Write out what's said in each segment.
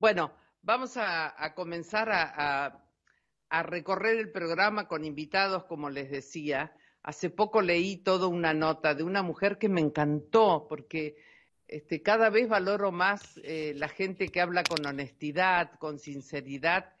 Bueno, vamos a, comenzar a, recorrer el programa con invitados, como les decía. Hace poco leí toda una nota de una mujer que me encantó, porque este, cada vez valoro más eh, la gente que habla con honestidad, con sinceridad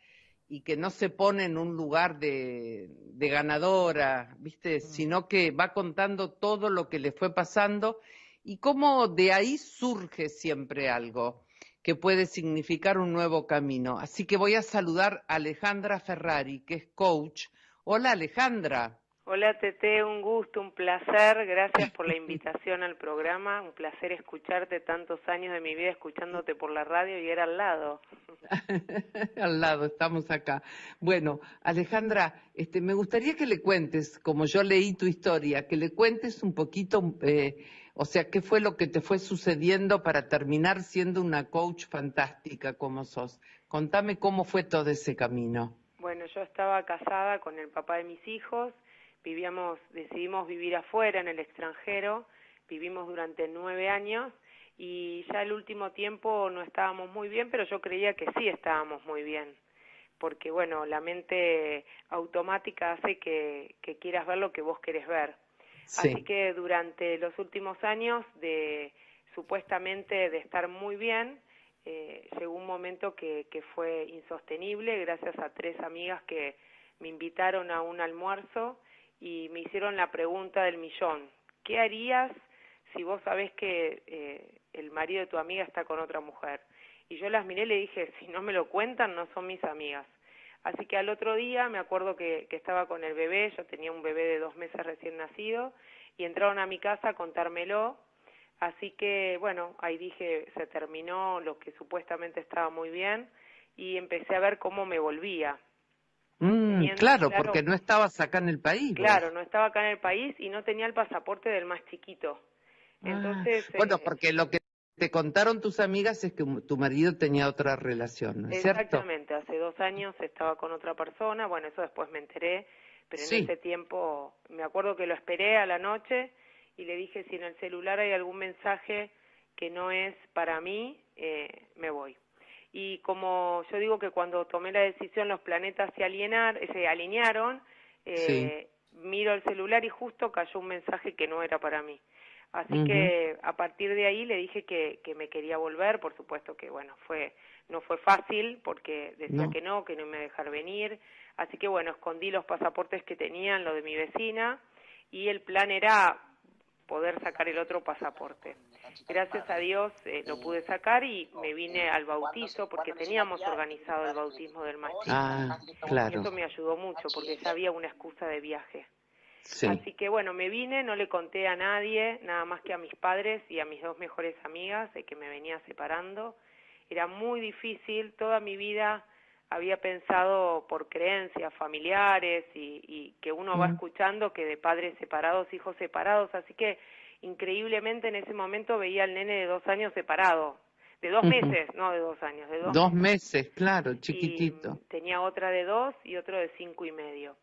y que no se pone en un lugar de, de ganadora, ¿viste? Sino que va contando todo lo que le fue pasando y cómo de ahí surge siempre algo que puede significar un nuevo camino. Así que voy a saludar a Alejandra Ferrari, que es coach. Hola Alejandra. Hola Tete, un gusto, un placer. Gracias por la invitación al programa. Un placer escucharte tantos años de mi vida escuchándote por la radio y era al lado. al lado, estamos acá. Bueno, Alejandra, este, me gustaría que le cuentes, como yo leí tu historia, que le cuentes un poquito eh, o sea, ¿qué fue lo que te fue sucediendo para terminar siendo una coach fantástica como sos? Contame cómo fue todo ese camino. Bueno, yo estaba casada con el papá de mis hijos, vivíamos, decidimos vivir afuera, en el extranjero, vivimos durante nueve años y ya el último tiempo no estábamos muy bien, pero yo creía que sí estábamos muy bien, porque bueno, la mente automática hace que, que quieras ver lo que vos querés ver. Así que durante los últimos años de supuestamente de estar muy bien, eh, llegó un momento que, que fue insostenible gracias a tres amigas que me invitaron a un almuerzo y me hicieron la pregunta del millón. ¿Qué harías si vos sabés que eh, el marido de tu amiga está con otra mujer? Y yo las miré y le dije, si no me lo cuentan, no son mis amigas. Así que al otro día me acuerdo que, que estaba con el bebé, yo tenía un bebé de dos meses recién nacido, y entraron a mi casa a contármelo. Así que, bueno, ahí dije, se terminó lo que supuestamente estaba muy bien y empecé a ver cómo me volvía. Mm, claro, porque no estabas acá en el país. Claro, no estaba acá en el país y no tenía el pasaporte del más chiquito. Ah, Entonces, bueno, eh, porque lo que te contaron tus amigas es que tu marido tenía otra relación, ¿no es Exactamente, hace dos años estaba con otra persona, bueno, eso después me enteré, pero en ese tiempo me acuerdo que lo esperé a la noche y le dije si en el celular hay algún mensaje que no es para mí, eh, me voy. Y como yo digo que cuando tomé la decisión los planetas se, alienar, se alinearon, eh, miro el celular y justo cayó un mensaje que no era para mí. Así que a partir de ahí le dije que, que me quería volver, por supuesto que bueno, fue no fue fácil porque decía que no, que no me dejar venir, así que bueno, escondí los pasaportes que tenían, lo de mi vecina, y el plan era poder sacar el otro pasaporte. Gracias a Dios eh, lo pude sacar y me vine al bautizo porque teníamos organizado el bautismo del más Ah, claro. Y eso me ayudó mucho porque ya había una excusa de viaje. Así que bueno, me vine, no le conté a nadie, nada más que a mis padres y a mis dos mejores amigas de que me venía separando. Era muy difícil, toda mi vida había pensado por creencias familiares y, y que uno va escuchando que de padres separados, hijos separados, así que increíblemente en ese momento veía al nene de dos años separado, de dos meses, no de dos años, de dos, dos meses, claro, chiquitito. tenía otra de dos y otro de cinco y medio.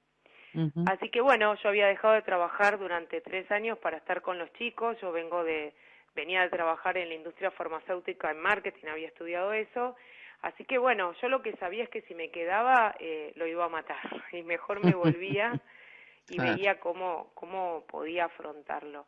Así que bueno, yo había dejado de trabajar durante tres años para estar con los chicos. Yo vengo de, venía de trabajar en la industria farmacéutica en marketing, había estudiado eso. Así que bueno, yo lo que sabía es que si me quedaba eh, lo iba a matar y mejor me volvía y veía cómo, cómo podía afrontarlo.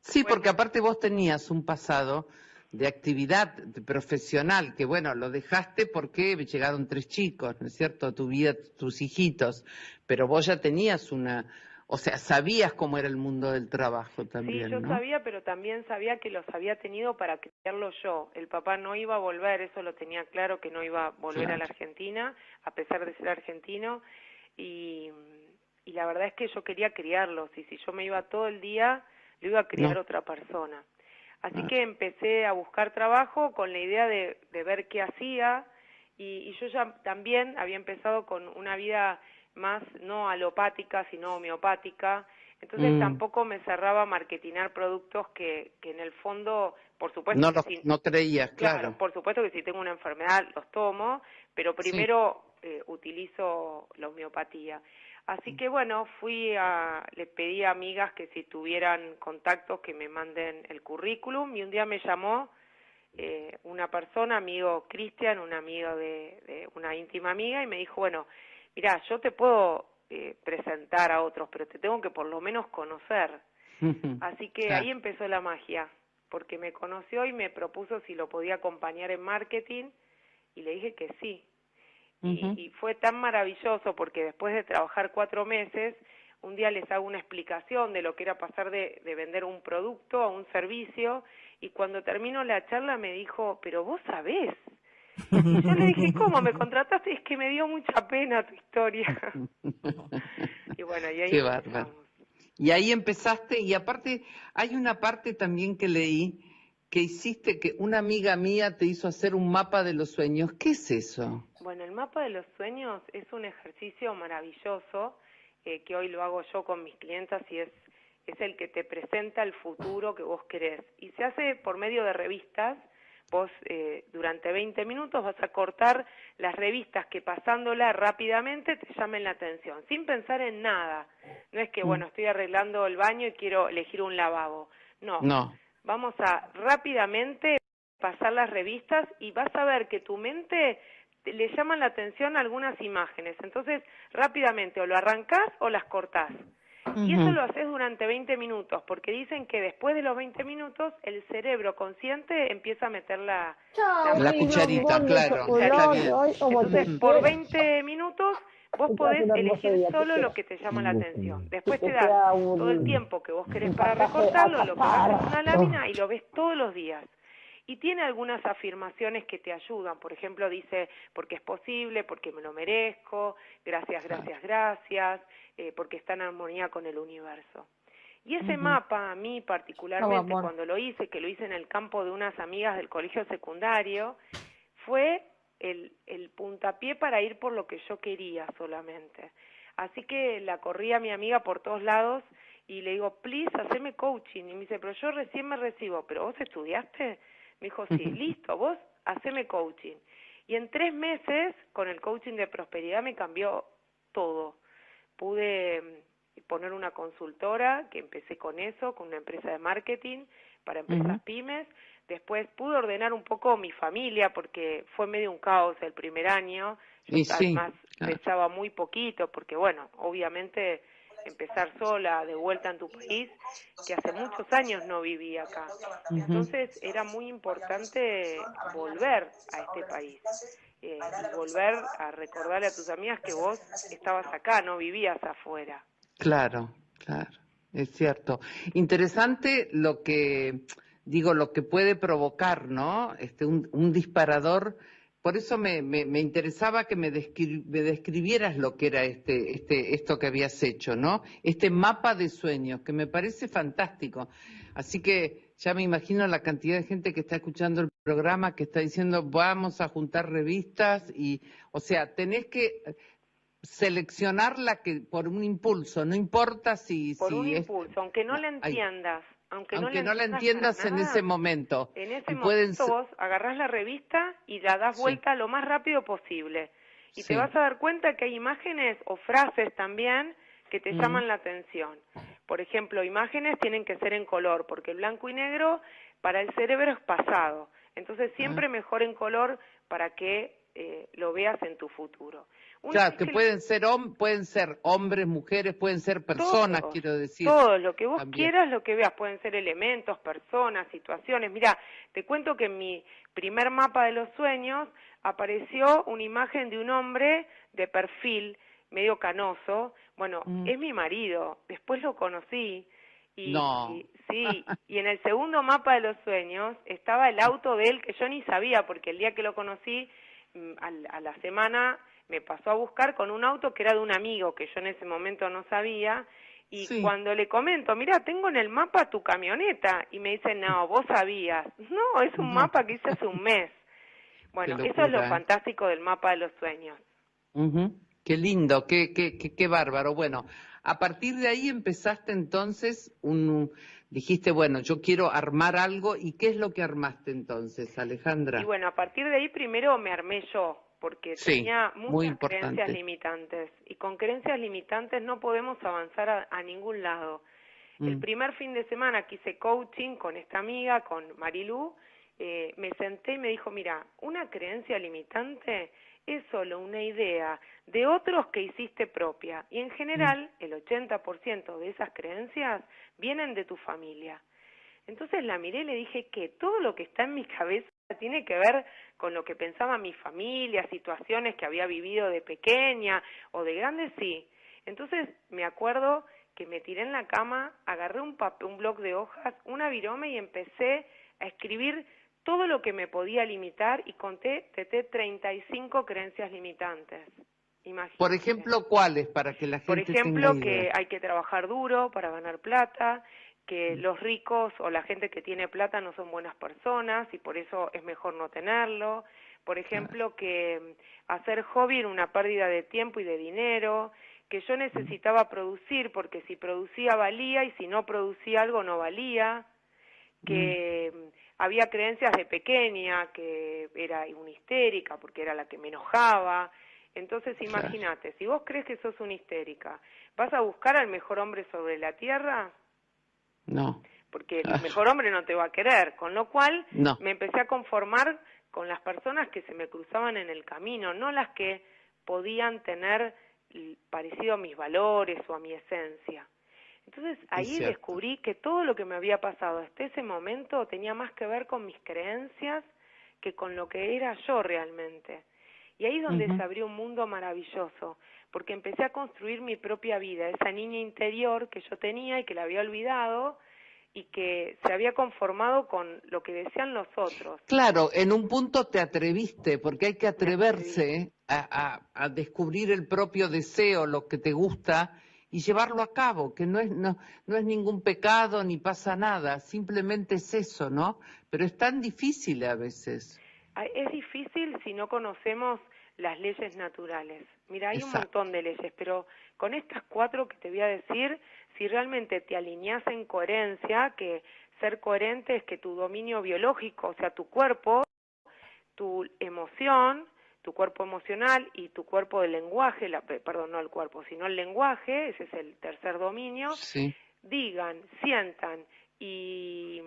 Sí, porque aparte vos tenías un pasado de actividad profesional, que bueno, lo dejaste porque llegaron tres chicos, ¿no es cierto? Tu vida, tus hijitos, pero vos ya tenías una, o sea, sabías cómo era el mundo del trabajo también. Sí, yo sabía, pero también sabía que los había tenido para criarlo yo. El papá no iba a volver, eso lo tenía claro, que no iba a volver a la Argentina, a pesar de ser argentino, y, y la verdad es que yo quería criarlos, y si yo me iba todo el día, lo iba a criar otra persona. Así que empecé a buscar trabajo con la idea de, de ver qué hacía y, yo ya también había empezado con una vida más no alopática, sino homeopática. Entonces mm. tampoco me cerraba a marketinar productos que, que en el fondo, por supuesto... No, si, no creías, claro. Por supuesto que si tengo una enfermedad los tomo, pero primero eh, utilizo la homeopatía. Así que bueno, fui a, le pedí a amigas que si tuvieran contactos que me manden el currículum y un día me llamó eh, una persona, amigo Cristian, un amigo de, una íntima amiga, y me dijo, bueno, mira, yo te puedo eh, presentar a otros, pero te tengo que por lo menos conocer. Así que ahí empezó la magia, porque me conoció y me propuso si lo podía acompañar en marketing, y le dije que sí. Y fue tan maravilloso porque después de trabajar cuatro meses, un día les hago una explicación de lo que era pasar de, vender un producto a un servicio y cuando terminó la charla me dijo, pero vos sabés. Y yo le dije, ¿cómo me contrataste? Es que me dio mucha pena tu historia. y bueno, y ahí Y ahí empezaste, y aparte hay una parte también que leí que hiciste que una amiga mía te hizo hacer un mapa de los sueños. ¿Qué es eso? Bueno, el mapa de los sueños es un ejercicio maravilloso eh, que hoy lo hago yo con mis clientas y es, es el que te presenta el futuro que vos querés. Y se hace por medio de revistas. Vos eh, durante 20 minutos vas a cortar las revistas que pasándola rápidamente te llamen la atención, sin pensar en nada. No es que, bueno, estoy arreglando el baño y quiero elegir un lavabo. No. No. Vamos a rápidamente pasar las revistas y vas a ver que tu mente le llaman la atención algunas imágenes. Entonces, rápidamente o lo arrancás o las cortás. Y eso lo haces durante 20 minutos, porque dicen que después de los 20 minutos el cerebro consciente empieza a meter la, la, cucharita, claro. Entonces, por 20 minutos vos podés elegir solo lo que te llama la atención. Después te da todo el tiempo que vos querés para recortarlo, lo pegás en una lámina y lo ves todos los días y tiene algunas afirmaciones que te ayudan. Por ejemplo, dice, porque es posible, porque me lo merezco, gracias, gracias, gracias, eh, porque está en armonía con el universo. Y ese mapa, a mí particularmente, cuando lo hice, que lo hice en el campo de unas amigas del colegio secundario, fue el, el puntapié para ir por lo que yo quería solamente. Así que la corrí a mi amiga por todos lados y le digo, please, haceme coaching. Y me dice, pero yo recién me recibo, ¿pero vos estudiaste? Me dijo, sí, listo, vos haceme coaching. Y en tres meses, con el coaching de prosperidad, me cambió todo. Pude mm, poner una consultora, que empecé con eso, con una empresa de marketing para empresas pymes. Después pude ordenar un poco mi familia, porque fue medio un caos el primer año. Yo además pensaba muy poquito, porque bueno, obviamente empezar sola de vuelta en tu país, que hace muchos años no vivía acá. Entonces era muy importante volver a este país. Eh, y volver a recordarle a tus amigas que vos estabas acá, no vivías afuera. Claro, claro, es cierto. Interesante lo que, digo, lo que puede provocar, ¿no? Este, un, un disparador por eso me, me, interesaba que me, describieras lo que era este, este, esto que habías hecho, ¿no? Este mapa de sueños, que me parece fantástico. Así que ya me imagino la cantidad de gente que está escuchando el programa, que está diciendo, vamos a juntar revistas y, o sea, tenés que seleccionar la que por un impulso, no importa si... Por un impulso, aunque no la entiendas aunque, no, la entiendas en ese momento. En ese momento vos agarrás la revista y la das vuelta lo más rápido posible. Y te vas a dar cuenta que hay imágenes o frases también que te llaman la atención. Por ejemplo, imágenes tienen que ser en color, porque el blanco y negro para el cerebro es pasado. Entonces siempre mejor en color para que eh, lo veas en tu futuro. claro, que, pueden ser pueden ser hombres, mujeres, pueden ser personas, quiero decir. Todo, lo que vos quieras, lo que veas, pueden ser elementos, personas, situaciones. Mira, te cuento que en mi primer mapa de los sueños apareció una imagen de un hombre de perfil medio canoso. Bueno, mm. es mi marido, después lo conocí. Y, y, sí, y en el segundo mapa de los sueños estaba el auto de él que yo ni sabía porque el día que lo conocí a, la semana me pasó a buscar con un auto que era de un amigo que yo en ese momento no sabía y cuando le comento, mira, tengo en el mapa tu camioneta y me dice, no, vos sabías. No, es un mapa que hice hace un mes. Bueno, eso es lo ¿eh? fantástico del mapa de los sueños. Qué lindo, qué, qué, qué, qué bárbaro. Bueno, a partir de ahí empezaste entonces un, dijiste, bueno, yo quiero armar algo, ¿y qué es lo que armaste entonces, Alejandra? Y bueno, a partir de ahí primero me armé yo, porque tenía muchas creencias limitantes, y con creencias limitantes no podemos avanzar a, ningún lado. El mm. primer fin de semana que hice coaching con esta amiga, con Marilú, eh, me senté y me dijo, mira, una creencia limitante es solo una idea de otros que hiciste propia y en general mm. el 80% de esas creencias vienen de tu familia. Entonces la miré y le dije que todo lo que está en mi cabeza tiene que ver con lo que pensaba mi familia, situaciones que había vivido de pequeña o de grande, sí. Entonces me acuerdo que me tiré en la cama, agarré un, papel, un bloc de hojas, una virome y empecé a escribir todo lo que me podía limitar y conté, teté 35 creencias limitantes. Imagínate. Por ejemplo, ¿cuáles para que la gente Por ejemplo, que hay que trabajar duro para ganar plata, que mm. los ricos o la gente que tiene plata no son buenas personas y por eso es mejor no tenerlo. Por ejemplo, que mm, hacer hobby era una pérdida de tiempo y de dinero, que yo necesitaba producir porque si producía valía y si no producía algo no valía, que mm. Había creencias de pequeña, que era una histérica porque era la que me enojaba. Entonces imagínate, si vos crees que sos una histérica, ¿vas a buscar al mejor hombre sobre la tierra? No. Porque el mejor hombre no te va a querer, con lo cual me empecé a conformar con las personas que se me cruzaban en el camino, no las que podían tener parecido a mis valores o a mi esencia. Entonces ahí descubrí que todo lo que me había pasado hasta ese momento tenía más que ver con mis creencias que con lo que era yo realmente. Y ahí es donde se abrió un mundo maravilloso, porque empecé a construir mi propia vida, esa niña interior que yo tenía y que la había olvidado y que se había conformado con lo que decían los otros. Claro, en un punto te atreviste, porque hay que atreverse a, a, descubrir el propio deseo, lo que te gusta, y llevarlo a cabo, que no es, no, no es ningún pecado ni pasa nada, simplemente es eso, ¿no? Pero es tan difícil a veces. Es difícil si no conocemos las leyes naturales. Mira, hay un montón de leyes, pero con estas cuatro que te voy a decir, si realmente te alineas en coherencia, que ser coherente es que tu dominio biológico, o sea, tu cuerpo, tu emoción, tu cuerpo emocional y tu cuerpo del lenguaje, la, perdón, no el cuerpo, sino el lenguaje, ese es el tercer dominio, digan, sientan y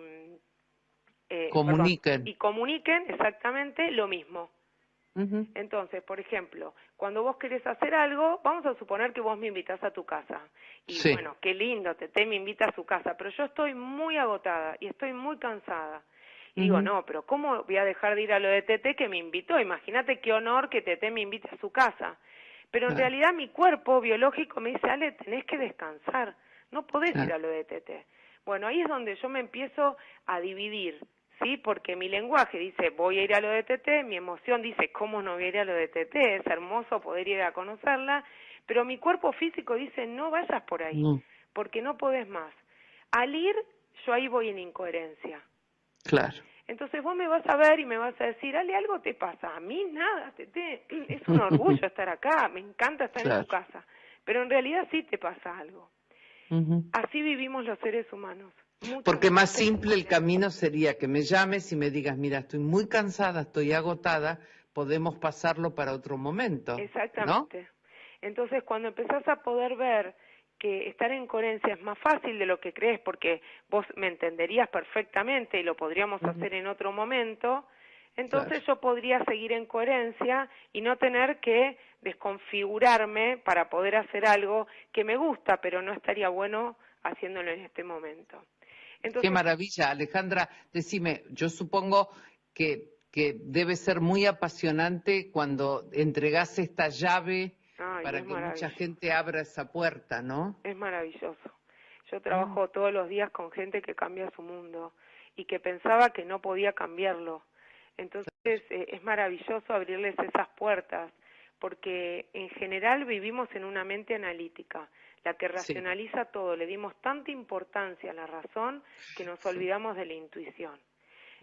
eh, comuniquen. y comuniquen exactamente lo mismo. Entonces, por ejemplo, cuando vos querés hacer algo, vamos a suponer que vos me invitas a tu casa. Y bueno, qué lindo, te me invita a su casa, pero yo estoy muy agotada y estoy muy cansada. Y digo, no, pero ¿cómo voy a dejar de ir a lo de Tete que me invitó? Imagínate qué honor que Tete me invite a su casa. Pero en realidad mi cuerpo biológico me dice, Ale, tenés que descansar, no podés ir a lo de Tete. Bueno, ahí es donde yo me empiezo a dividir ¿sí? Porque mi lenguaje dice, voy a ir a lo de TT, mi emoción dice, ¿cómo no voy a ir a lo de TT? Es hermoso poder ir a conocerla, pero mi cuerpo físico dice, no vayas por ahí, porque no podés más. Al ir, yo ahí voy en incoherencia. Claro. Entonces vos me vas a ver y me vas a decir, Ale, algo te pasa. A mí nada, es un orgullo estar acá, me encanta estar en tu casa. Pero en realidad sí te pasa algo. Así vivimos los seres humanos. Porque más simple el camino sería que me llames y me digas, mira, estoy muy cansada, estoy agotada, podemos pasarlo para otro momento. Exactamente. Entonces, cuando empezás a poder ver que estar en coherencia es más fácil de lo que crees, porque vos me entenderías perfectamente y lo podríamos hacer en otro momento, entonces yo podría seguir en coherencia y no tener que desconfigurarme para poder hacer algo que me gusta, pero no estaría bueno haciéndolo en este momento. Qué maravilla, Alejandra. Decime, yo supongo que, que debe ser muy apasionante cuando entregas esta llave para que mucha gente abra esa puerta, ¿no? Es maravilloso. Yo trabajo mm. todos los días con gente que cambia su mundo y que pensaba que no podía cambiarlo. Entonces eh, es maravilloso abrirles esas puertas porque en general vivimos en una mente analítica la que racionaliza todo. Le dimos tanta importancia a la razón que nos olvidamos de la intuición.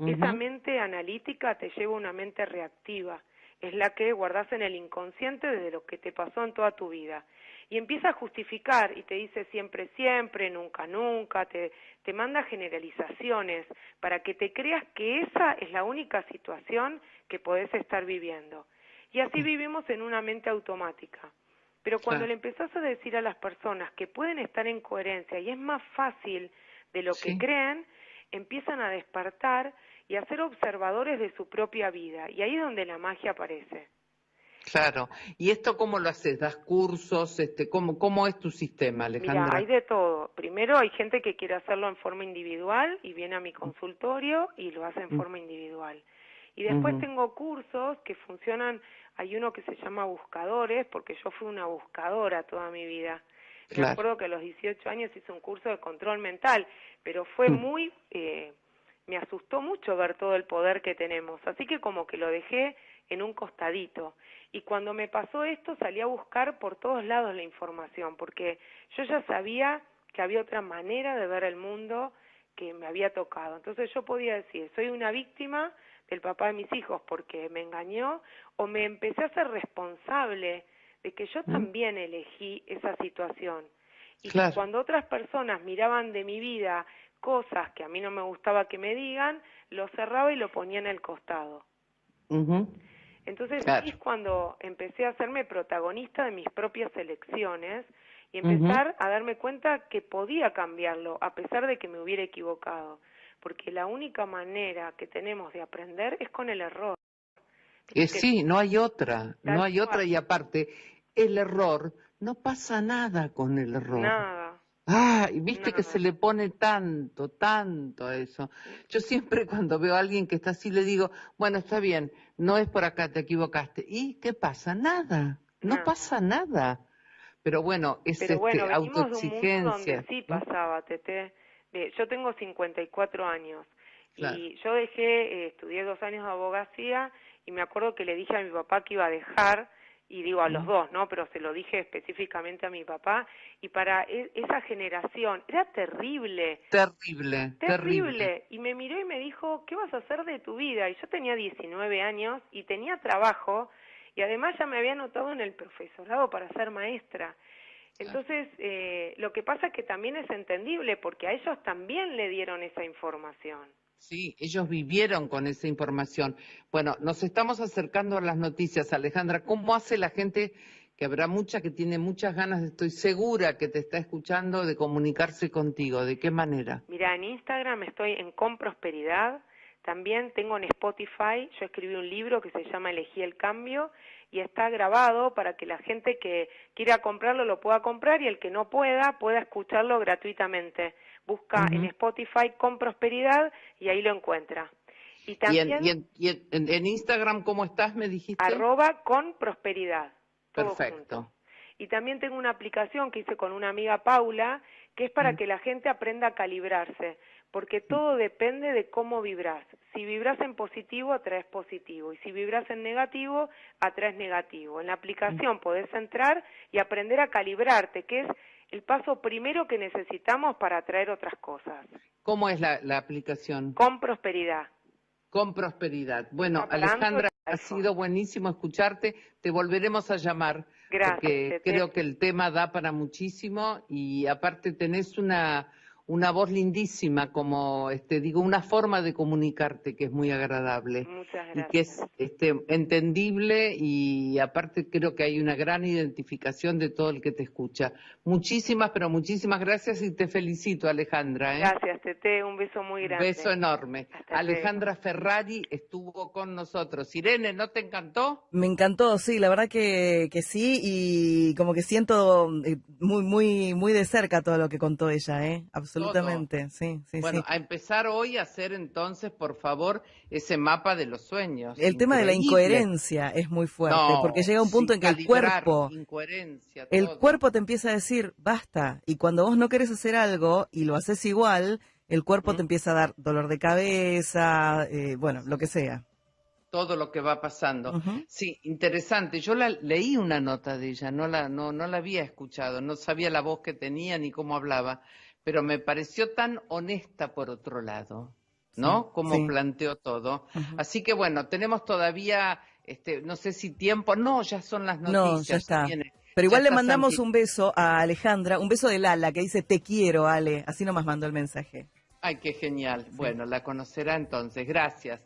Esa mente analítica te lleva a una mente reactiva, es la que guardas en el inconsciente desde lo que te pasó en toda tu vida. Y empieza a justificar y te dice siempre, siempre, nunca, nunca, te, te manda generalizaciones para que te creas que esa es la única situación que podés estar viviendo. Y así vivimos en una mente automática. Pero cuando le empezás a decir a las personas que pueden estar en coherencia y es más fácil de lo que creen, empiezan a despertar y a ser observadores de su propia vida. Y ahí es donde la magia aparece. Claro. ¿Y esto cómo lo haces? ¿Das cursos? Este, ¿cómo, ¿Cómo es tu sistema, Alejandra? Mira, hay de todo. Primero hay gente que quiere hacerlo en forma individual y viene a mi consultorio y lo hace en mm. forma individual. Y después tengo cursos que funcionan, hay uno que se llama Buscadores, porque yo fui una buscadora toda mi vida. Me acuerdo que a los 18 años hice un curso de control mental, pero fue mm. muy... Eh, me asustó mucho ver todo el poder que tenemos, así que como que lo dejé en un costadito. Y cuando me pasó esto salí a buscar por todos lados la información, porque yo ya sabía que había otra manera de ver el mundo que me había tocado. Entonces yo podía decir, soy una víctima del papá de mis hijos porque me engañó, o me empecé a ser responsable de que yo también elegí esa situación. Y cuando otras personas miraban de mi vida cosas que a mí no me gustaba que me digan, lo cerraba y lo ponía en el costado. Entonces es cuando empecé a hacerme protagonista de mis propias elecciones y empezar a darme cuenta que podía cambiarlo a pesar de que me hubiera equivocado, porque la única manera que tenemos de aprender es con el error. Eh, sí, no hay otra, no hay otra y aparte el error, no pasa nada con el error. Nada. Ah, y viste que se le pone tanto, tanto a eso. Yo siempre cuando veo a alguien que está así le digo, bueno, está bien, no es por acá, te equivocaste. ¿Y qué pasa? Nada, no pasa nada. Pero bueno, es Pero bueno, este, autoexigencia. donde sí pasaba, Tete. Yo tengo 54 años y yo dejé, eh, estudié dos años de abogacía y me acuerdo que le dije a mi papá que iba a dejar y digo a los dos, ¿no? Pero se lo dije específicamente a mi papá y para e, esa generación era terrible. Terrible, terrible. Y me miró y me dijo, ¿qué vas a hacer de tu vida? Y yo tenía 19 años y tenía trabajo y además ya me había anotado en el profesorado para ser maestra. Entonces, eh, lo que pasa es que también es entendible porque a ellos también le dieron esa información. Sí, ellos vivieron con esa información. Bueno, nos estamos acercando a las noticias, Alejandra. ¿Cómo hace la gente, que habrá mucha que tiene muchas ganas, estoy segura que te está escuchando, de comunicarse contigo? ¿De qué manera? Mira, en Instagram estoy en Prosperidad. También tengo en Spotify, yo escribí un libro que se llama Elegí el Cambio y está grabado para que la gente que quiera comprarlo lo pueda comprar y el que no pueda pueda escucharlo gratuitamente busca en Spotify con prosperidad y ahí lo encuentra. Y, también, ¿Y, en, Instagram cómo estás, me dijiste? Arroba con prosperidad. Perfecto. Y también tengo una aplicación que hice con una amiga Paula, que es para que la gente aprenda a calibrarse, porque todo depende de cómo vibras. Si vibras en positivo, atraes positivo, y si vibras en negativo, atraes negativo. En la aplicación podés entrar y aprender a calibrarte, que es el paso primero que necesitamos para atraer otras cosas. ¿Cómo es la, aplicación? Con prosperidad. Con prosperidad. Bueno, Alejandra, ha sido buenísimo escucharte. Te volveremos a llamar. Gracias. Porque creo que el tema da para muchísimo y aparte tenés una una voz lindísima, como este, digo, una forma de comunicarte que es muy agradable y que es este, entendible y aparte creo que hay una gran identificación de todo el que te escucha. Muchísimas, pero muchísimas gracias y te felicito, Alejandra. ¿eh? Gracias, Tete, un beso muy grande. Un beso enorme. Alejandra Ferrari estuvo con nosotros. Irene, ¿no te encantó? Me encantó, sí, la verdad que, que sí y como que siento eh, muy, muy, muy de cerca todo lo que contó ella, ¿eh? Absolutamente absolutamente, sí, sí. Bueno, a empezar hoy a hacer entonces, por favor, ese mapa de los sueños. El tema de la incoherencia es muy fuerte, porque llega un punto en que el cuerpo, el cuerpo te empieza a decir, basta, y cuando vos no querés hacer algo y lo haces igual, el cuerpo te empieza a dar dolor de cabeza, eh, bueno, lo que sea todo lo que va pasando. Sí, interesante. Yo la, leí una nota de ella, no la, no, no la había escuchado, no sabía la voz que tenía ni cómo hablaba pero me pareció tan honesta por otro lado, ¿no? Como planteó todo. Así que bueno, tenemos todavía, este, no sé si tiempo, no, ya son las noticias. No, ya está. pero igual le mandamos un beso a Alejandra, un beso de Lala que dice te quiero, Ale. Así nomás mandó el mensaje. Ay, qué genial. Bueno, la conocerá entonces. Gracias.